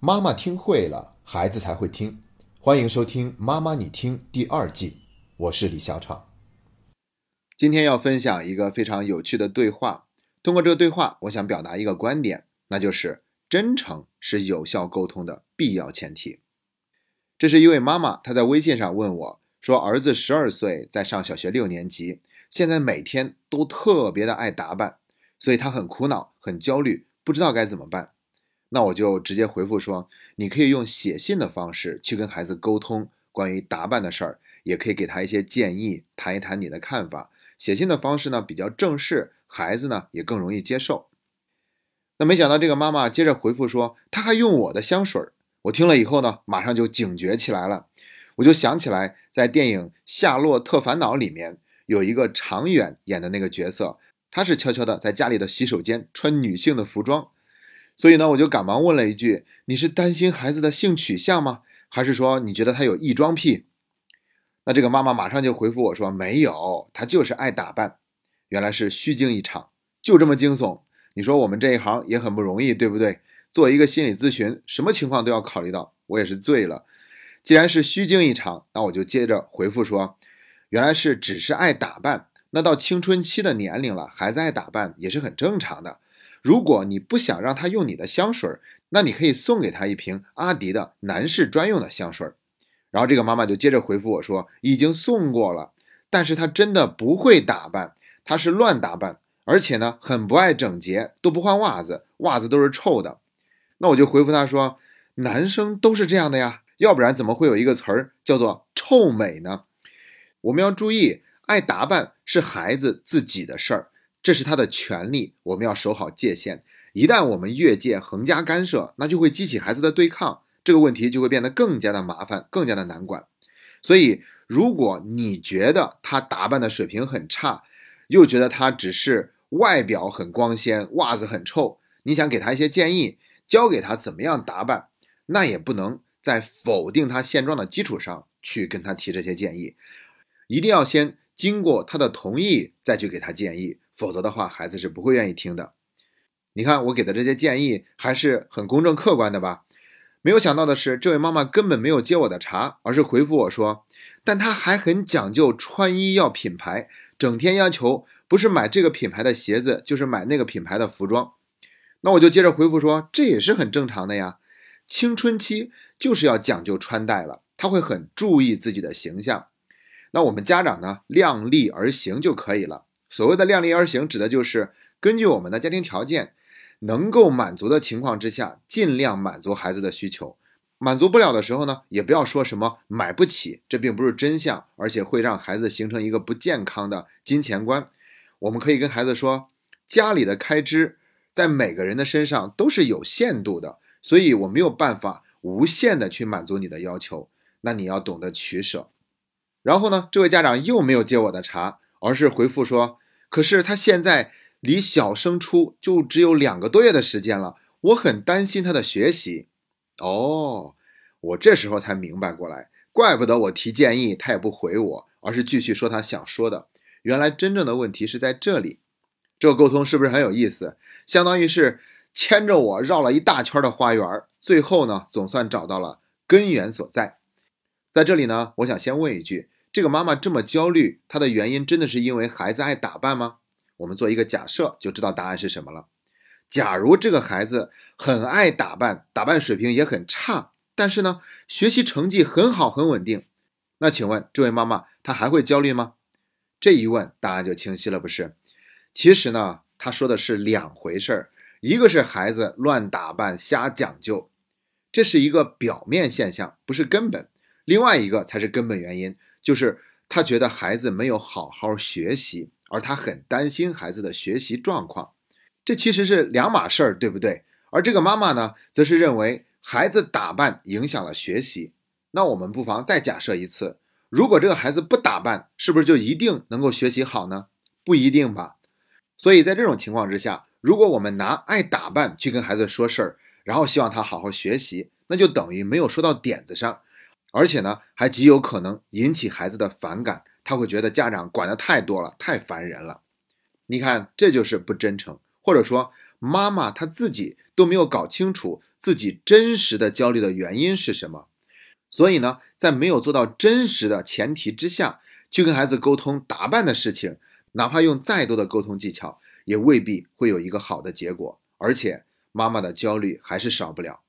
妈妈听会了，孩子才会听。欢迎收听《妈妈你听》第二季，我是李小闯。今天要分享一个非常有趣的对话。通过这个对话，我想表达一个观点，那就是真诚是有效沟通的必要前提。这是一位妈妈，她在微信上问我说：“儿子十二岁，在上小学六年级，现在每天都特别的爱打扮，所以他很苦恼、很焦虑，不知道该怎么办。”那我就直接回复说，你可以用写信的方式去跟孩子沟通关于打扮的事儿，也可以给他一些建议，谈一谈你的看法。写信的方式呢比较正式，孩子呢也更容易接受。那没想到这个妈妈接着回复说，她还用我的香水儿。我听了以后呢，马上就警觉起来了，我就想起来在电影《夏洛特烦恼》里面有一个常远演的那个角色，他是悄悄的在家里的洗手间穿女性的服装。所以呢，我就赶忙问了一句：“你是担心孩子的性取向吗？还是说你觉得他有异装癖？”那这个妈妈马上就回复我说：“没有，他就是爱打扮。”原来是虚惊一场，就这么惊悚。你说我们这一行也很不容易，对不对？做一个心理咨询，什么情况都要考虑到。我也是醉了。既然是虚惊一场，那我就接着回复说：“原来是只是爱打扮。那到青春期的年龄了，孩子爱打扮也是很正常的。”如果你不想让他用你的香水，那你可以送给他一瓶阿迪的男士专用的香水。然后这个妈妈就接着回复我说，已经送过了，但是他真的不会打扮，他是乱打扮，而且呢很不爱整洁，都不换袜子，袜子都是臭的。那我就回复他说，男生都是这样的呀，要不然怎么会有一个词儿叫做臭美呢？我们要注意，爱打扮是孩子自己的事儿。这是他的权利，我们要守好界限。一旦我们越界、横加干涉，那就会激起孩子的对抗，这个问题就会变得更加的麻烦、更加的难管。所以，如果你觉得他打扮的水平很差，又觉得他只是外表很光鲜、袜子很臭，你想给他一些建议，教给他怎么样打扮，那也不能在否定他现状的基础上去跟他提这些建议，一定要先经过他的同意再去给他建议。否则的话，孩子是不会愿意听的。你看我给的这些建议还是很公正客观的吧？没有想到的是，这位妈妈根本没有接我的茬，而是回复我说：“但她还很讲究穿衣要品牌，整天要求不是买这个品牌的鞋子，就是买那个品牌的服装。”那我就接着回复说：“这也是很正常的呀，青春期就是要讲究穿戴了，他会很注意自己的形象。那我们家长呢，量力而行就可以了。”所谓的量力而行，指的就是根据我们的家庭条件能够满足的情况之下，尽量满足孩子的需求。满足不了的时候呢，也不要说什么买不起，这并不是真相，而且会让孩子形成一个不健康的金钱观。我们可以跟孩子说，家里的开支在每个人的身上都是有限度的，所以我没有办法无限的去满足你的要求，那你要懂得取舍。然后呢，这位家长又没有接我的茬。而是回复说：“可是他现在离小升初就只有两个多月的时间了，我很担心他的学习。”哦，我这时候才明白过来，怪不得我提建议他也不回我，而是继续说他想说的。原来真正的问题是在这里。这个沟通是不是很有意思？相当于是牵着我绕了一大圈的花园，最后呢，总算找到了根源所在。在这里呢，我想先问一句。这个妈妈这么焦虑，她的原因真的是因为孩子爱打扮吗？我们做一个假设，就知道答案是什么了。假如这个孩子很爱打扮，打扮水平也很差，但是呢，学习成绩很好很稳定，那请问这位妈妈她还会焦虑吗？这一问答案就清晰了，不是？其实呢，她说的是两回事儿，一个是孩子乱打扮、瞎讲究，这是一个表面现象，不是根本；另外一个才是根本原因。就是他觉得孩子没有好好学习，而他很担心孩子的学习状况，这其实是两码事儿，对不对？而这个妈妈呢，则是认为孩子打扮影响了学习。那我们不妨再假设一次，如果这个孩子不打扮，是不是就一定能够学习好呢？不一定吧。所以在这种情况之下，如果我们拿爱打扮去跟孩子说事儿，然后希望他好好学习，那就等于没有说到点子上。而且呢，还极有可能引起孩子的反感，他会觉得家长管的太多了，太烦人了。你看，这就是不真诚，或者说妈妈她自己都没有搞清楚自己真实的焦虑的原因是什么。所以呢，在没有做到真实的前提之下，去跟孩子沟通打扮的事情，哪怕用再多的沟通技巧，也未必会有一个好的结果，而且妈妈的焦虑还是少不了。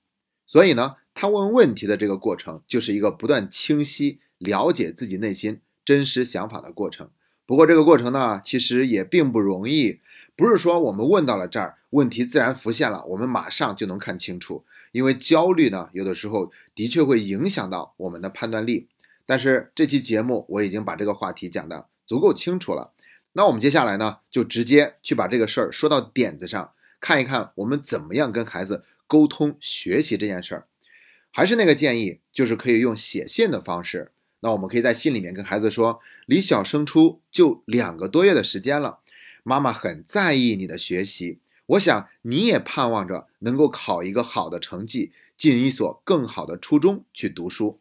所以呢，他问问题的这个过程，就是一个不断清晰了解自己内心真实想法的过程。不过这个过程呢，其实也并不容易，不是说我们问到了这儿，问题自然浮现了，我们马上就能看清楚。因为焦虑呢，有的时候的确会影响到我们的判断力。但是这期节目我已经把这个话题讲的足够清楚了。那我们接下来呢，就直接去把这个事儿说到点子上，看一看我们怎么样跟孩子沟通学习这件事儿。还是那个建议，就是可以用写信的方式。那我们可以在信里面跟孩子说：“离小升初就两个多月的时间了，妈妈很在意你的学习。”我想你也盼望着能够考一个好的成绩，进一所更好的初中去读书。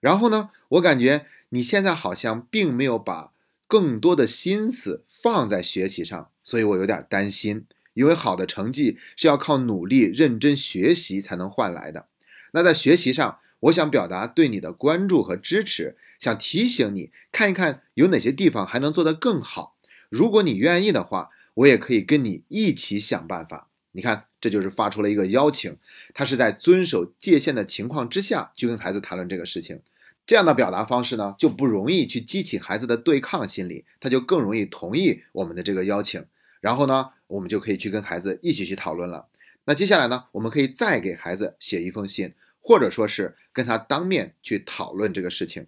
然后呢，我感觉你现在好像并没有把更多的心思放在学习上，所以我有点担心。因为好的成绩是要靠努力、认真学习才能换来的。那在学习上，我想表达对你的关注和支持，想提醒你看一看有哪些地方还能做得更好。如果你愿意的话。我也可以跟你一起想办法。你看，这就是发出了一个邀请，他是在遵守界限的情况之下去跟孩子谈论这个事情。这样的表达方式呢，就不容易去激起孩子的对抗心理，他就更容易同意我们的这个邀请。然后呢，我们就可以去跟孩子一起去讨论了。那接下来呢，我们可以再给孩子写一封信，或者说是跟他当面去讨论这个事情。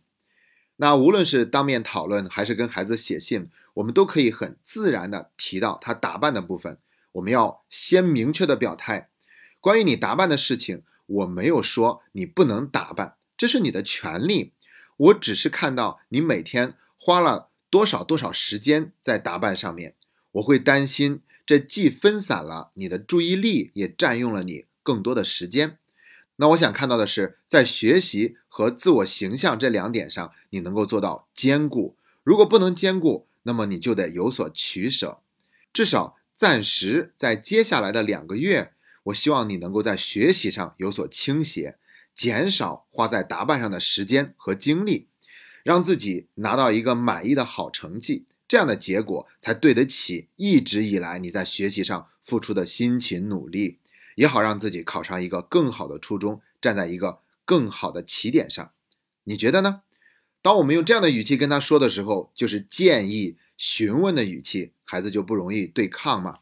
那无论是当面讨论，还是跟孩子写信。我们都可以很自然的提到他打扮的部分。我们要先明确的表态，关于你打扮的事情，我没有说你不能打扮，这是你的权利。我只是看到你每天花了多少多少时间在打扮上面，我会担心这既分散了你的注意力，也占用了你更多的时间。那我想看到的是，在学习和自我形象这两点上，你能够做到兼顾。如果不能兼顾，那么你就得有所取舍，至少暂时在接下来的两个月，我希望你能够在学习上有所倾斜，减少花在打扮上的时间和精力，让自己拿到一个满意的好成绩，这样的结果才对得起一直以来你在学习上付出的辛勤努力，也好让自己考上一个更好的初中，站在一个更好的起点上。你觉得呢？当我们用这样的语气跟他说的时候，就是建议、询问的语气，孩子就不容易对抗嘛。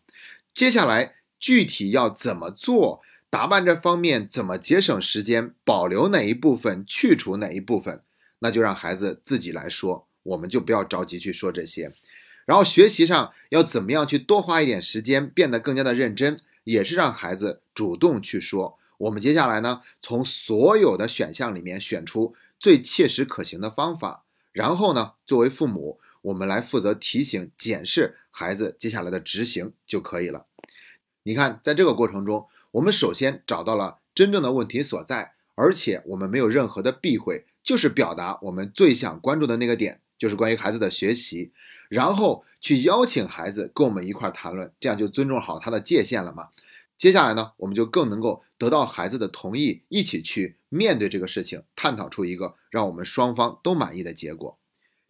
接下来具体要怎么做，打扮这方面怎么节省时间，保留哪一部分，去除哪一部分，那就让孩子自己来说，我们就不要着急去说这些。然后学习上要怎么样去多花一点时间，变得更加的认真，也是让孩子主动去说。我们接下来呢，从所有的选项里面选出。最切实可行的方法，然后呢，作为父母，我们来负责提醒、检视孩子接下来的执行就可以了。你看，在这个过程中，我们首先找到了真正的问题所在，而且我们没有任何的避讳，就是表达我们最想关注的那个点，就是关于孩子的学习，然后去邀请孩子跟我们一块谈论，这样就尊重好他的界限了嘛。接下来呢，我们就更能够得到孩子的同意，一起去面对这个事情，探讨出一个让我们双方都满意的结果。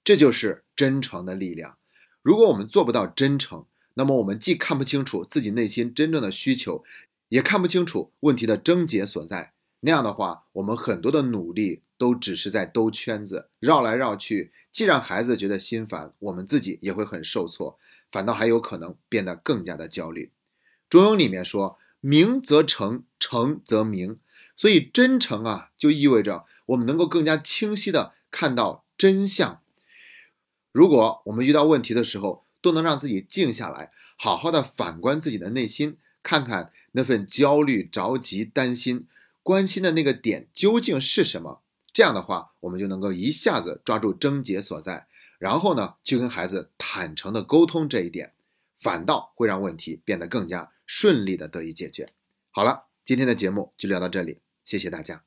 这就是真诚的力量。如果我们做不到真诚，那么我们既看不清楚自己内心真正的需求，也看不清楚问题的症结所在。那样的话，我们很多的努力都只是在兜圈子，绕来绕去，既让孩子觉得心烦，我们自己也会很受挫，反倒还有可能变得更加的焦虑。中庸里面说。明则诚，诚则明，所以真诚啊，就意味着我们能够更加清晰的看到真相。如果我们遇到问题的时候，都能让自己静下来，好好的反观自己的内心，看看那份焦虑、着急、担心、关心的那个点究竟是什么。这样的话，我们就能够一下子抓住症结所在，然后呢，去跟孩子坦诚的沟通这一点，反倒会让问题变得更加。顺利的得以解决。好了，今天的节目就聊到这里，谢谢大家。